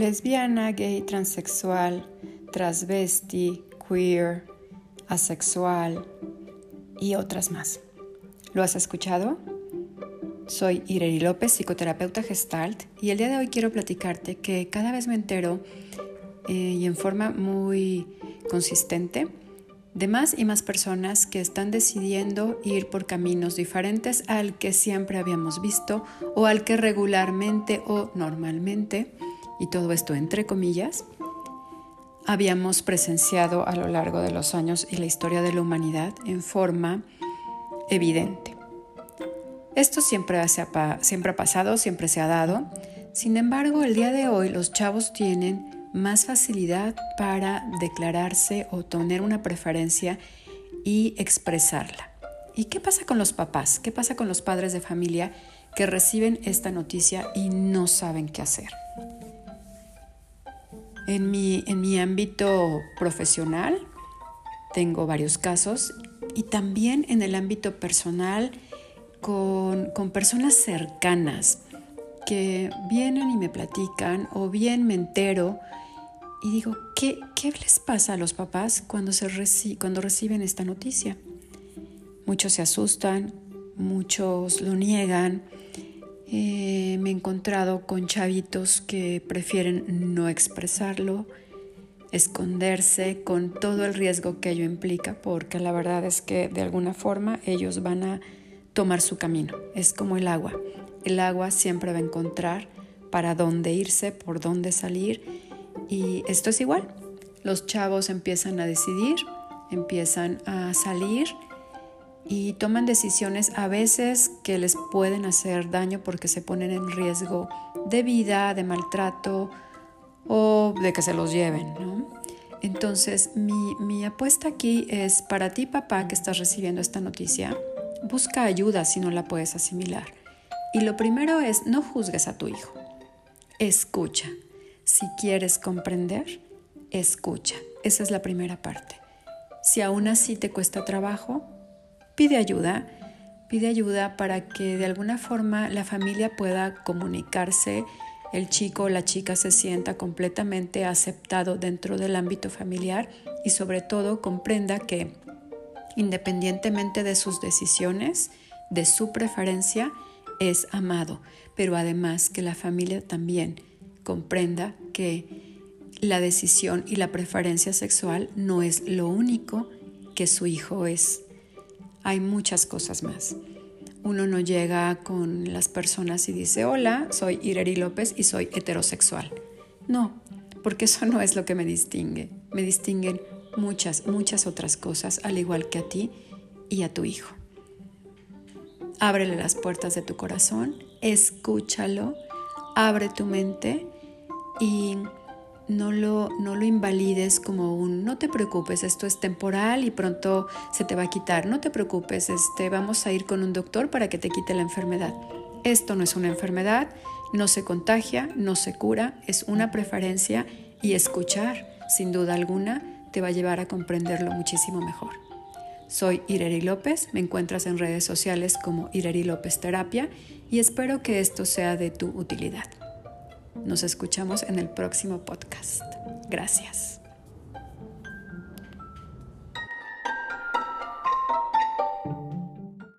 lesbiana, gay, transexual, transvesti, queer, asexual y otras más. ¿Lo has escuchado? Soy Ireri López, psicoterapeuta gestalt, y el día de hoy quiero platicarte que cada vez me entero eh, y en forma muy consistente de más y más personas que están decidiendo ir por caminos diferentes al que siempre habíamos visto o al que regularmente o normalmente, y todo esto entre comillas, habíamos presenciado a lo largo de los años y la historia de la humanidad en forma evidente. Esto siempre, siempre ha pasado, siempre se ha dado. Sin embargo, el día de hoy los chavos tienen más facilidad para declararse o tener una preferencia y expresarla. ¿Y qué pasa con los papás? ¿Qué pasa con los padres de familia que reciben esta noticia y no saben qué hacer? En mi, en mi ámbito profesional tengo varios casos y también en el ámbito personal con, con personas cercanas que vienen y me platican o bien me entero y digo, ¿qué, ¿qué, les pasa a los papás cuando, se cuando reciben esta noticia? Muchos se asustan, muchos lo niegan. Eh, me he encontrado con chavitos que prefieren no expresarlo, esconderse con todo el riesgo que ello implica, porque la verdad es que de alguna forma ellos van a tomar su camino. Es como el agua. El agua siempre va a encontrar para dónde irse, por dónde salir y esto es igual. Los chavos empiezan a decidir, empiezan a salir y toman decisiones a veces que les pueden hacer daño porque se ponen en riesgo de vida, de maltrato o de que se los lleven. Entonces, mi, mi apuesta aquí es para ti, papá, que estás recibiendo esta noticia, busca ayuda si no la puedes asimilar. Y lo primero es, no juzgues a tu hijo, escucha. Si quieres comprender, escucha. Esa es la primera parte. Si aún así te cuesta trabajo, pide ayuda. Pide ayuda para que de alguna forma la familia pueda comunicarse, el chico o la chica se sienta completamente aceptado dentro del ámbito familiar y sobre todo comprenda que independientemente de sus decisiones, de su preferencia, es amado, pero además que la familia también comprenda que la decisión y la preferencia sexual no es lo único que su hijo es. Hay muchas cosas más. Uno no llega con las personas y dice, hola, soy Ireri López y soy heterosexual. No, porque eso no es lo que me distingue. Me distinguen muchas, muchas otras cosas, al igual que a ti y a tu hijo. Ábrele las puertas de tu corazón, escúchalo, abre tu mente y no lo, no lo invalides como un no te preocupes, esto es temporal y pronto se te va a quitar. No te preocupes, este, vamos a ir con un doctor para que te quite la enfermedad. Esto no es una enfermedad, no se contagia, no se cura, es una preferencia y escuchar, sin duda alguna, te va a llevar a comprenderlo muchísimo mejor. Soy Ireri López, me encuentras en redes sociales como Ireri López Terapia y espero que esto sea de tu utilidad. Nos escuchamos en el próximo podcast. Gracias.